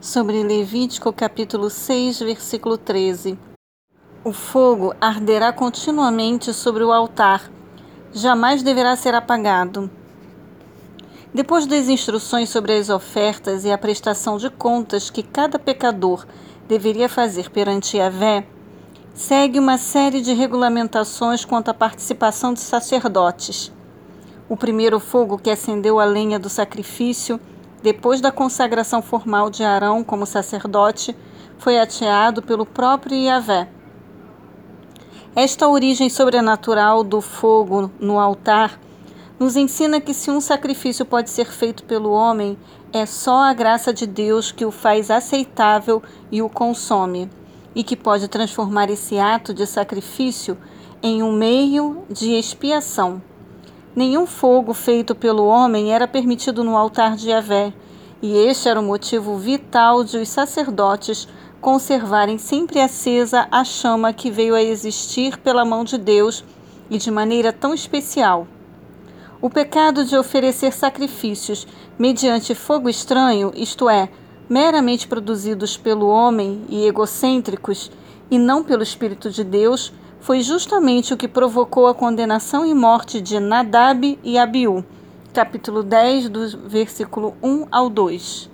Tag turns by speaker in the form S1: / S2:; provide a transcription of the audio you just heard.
S1: sobre Levítico capítulo 6, versículo 13. O fogo arderá continuamente sobre o altar, jamais deverá ser apagado. Depois das instruções sobre as ofertas e a prestação de contas que cada pecador deveria fazer perante Yahvé, segue uma série de regulamentações quanto à participação de sacerdotes. O primeiro fogo que acendeu a lenha do sacrifício depois da consagração formal de Arão como sacerdote, foi ateado pelo próprio Yahvé. Esta origem sobrenatural do fogo no altar nos ensina que se um sacrifício pode ser feito pelo homem, é só a graça de Deus que o faz aceitável e o consome, e que pode transformar esse ato de sacrifício em um meio de expiação. Nenhum fogo feito pelo homem era permitido no altar de Yahvé, e este era o motivo vital de os sacerdotes conservarem sempre acesa a chama que veio a existir pela mão de Deus e de maneira tão especial. O pecado de oferecer sacrifícios mediante fogo estranho, isto é, meramente produzidos pelo homem e egocêntricos, e não pelo Espírito de Deus, foi justamente o que provocou a condenação e morte de Nadab e Abiú. Capítulo 10, do versículo 1 ao 2.